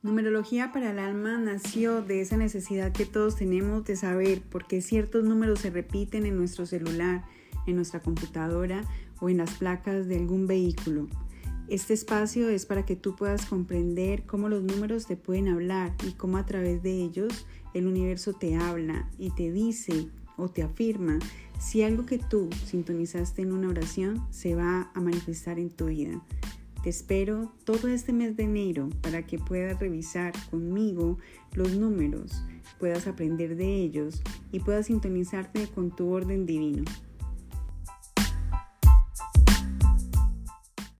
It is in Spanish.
Numerología para el alma nació de esa necesidad que todos tenemos de saber por qué ciertos números se repiten en nuestro celular, en nuestra computadora o en las placas de algún vehículo. Este espacio es para que tú puedas comprender cómo los números te pueden hablar y cómo a través de ellos el universo te habla y te dice o te afirma si algo que tú sintonizaste en una oración se va a manifestar en tu vida. Te espero todo este mes de enero para que puedas revisar conmigo los números, puedas aprender de ellos y puedas sintonizarte con tu orden divino.